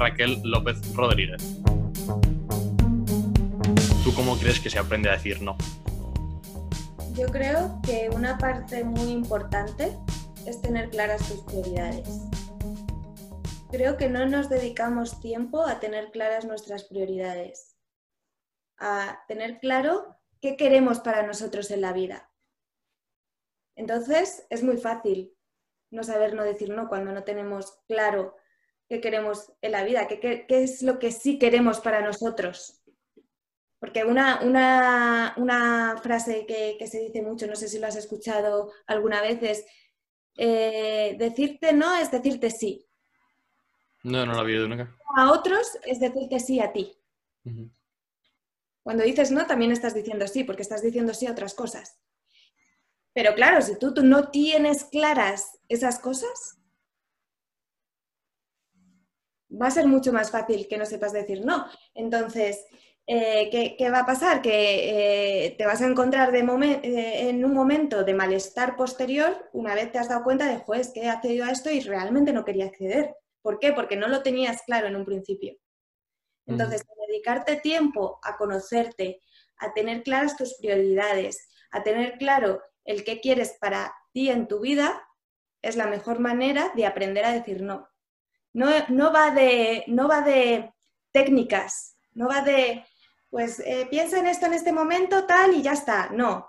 Raquel López Rodríguez. ¿Tú cómo crees que se aprende a decir no? Yo creo que una parte muy importante es tener claras tus prioridades. Creo que no nos dedicamos tiempo a tener claras nuestras prioridades, a tener claro qué queremos para nosotros en la vida. Entonces es muy fácil no saber no decir no cuando no tenemos claro qué queremos en la vida, qué, es lo que sí queremos para nosotros. Porque una, una, frase que, se dice mucho, no sé si lo has escuchado alguna vez, es eh, decirte no es decirte sí. No, no lo había oído nunca. A otros es decirte sí a ti. Cuando dices no, también estás diciendo sí, porque estás diciendo sí a otras cosas. Pero claro, si tú, tú no tienes claras esas cosas, va a ser mucho más fácil que no sepas decir no. Entonces, eh, ¿qué, va a pasar? Que eh, te vas a encontrar de eh, en un momento de malestar posterior una vez te has dado cuenta de, juez, que he accedido a esto y realmente no quería acceder. ¿Por qué? Porque no lo tenías claro en un principio. Entonces, dedicarte tiempo a conocerte, a tener claras tus prioridades, a tener claro el qué quieres para ti en tu vida, es la mejor manera de aprender a decir no. No, no, va, de, no va de técnicas, no va de, pues eh, piensa en esto en este momento, tal, y ya está. No,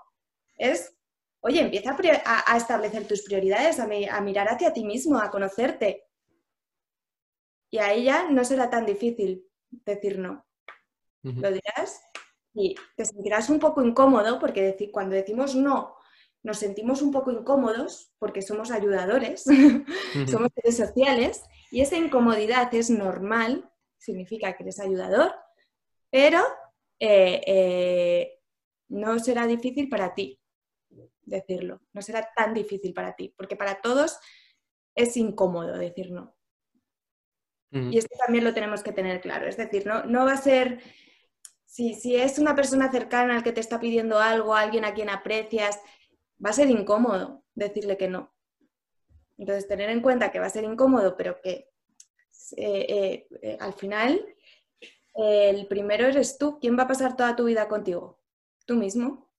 es, oye, empieza a, establecer tus prioridades, a, a, mirar hacia ti mismo, a conocerte. Y a ella no será tan difícil decir no. Lo dirás y te sentirás un poco incómodo porque cuando decimos no nos sentimos un poco incómodos porque somos ayudadores, somos seres sociales y esa incomodidad es normal, significa que eres ayudador, pero eh, eh, no será difícil para ti decirlo, no será tan difícil para ti, porque para todos es incómodo decir no. Y esto también lo tenemos que tener claro, es decir, no, no va a ser, si, si es una persona cercana al que te está pidiendo algo, alguien a quien aprecias, va a ser incómodo decirle que no. Entonces, tener en cuenta que va a ser incómodo, pero que eh, eh, al final el primero eres tú. ¿Quién va a pasar toda tu vida contigo? Tú mismo.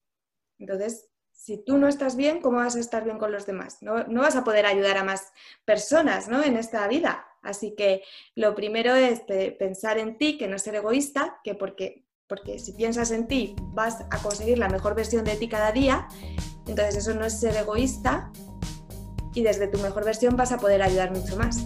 Entonces, si tú no estás bien, ¿cómo vas a estar bien con los demás? No, no vas a poder ayudar a más personas ¿no? en esta vida. Así que lo primero es pensar en ti, que no ser egoísta, que porque, porque si piensas en ti vas a conseguir la mejor versión de ti cada día entonces eso no es ser egoísta y desde tu mejor versión vas a poder ayudar mucho más.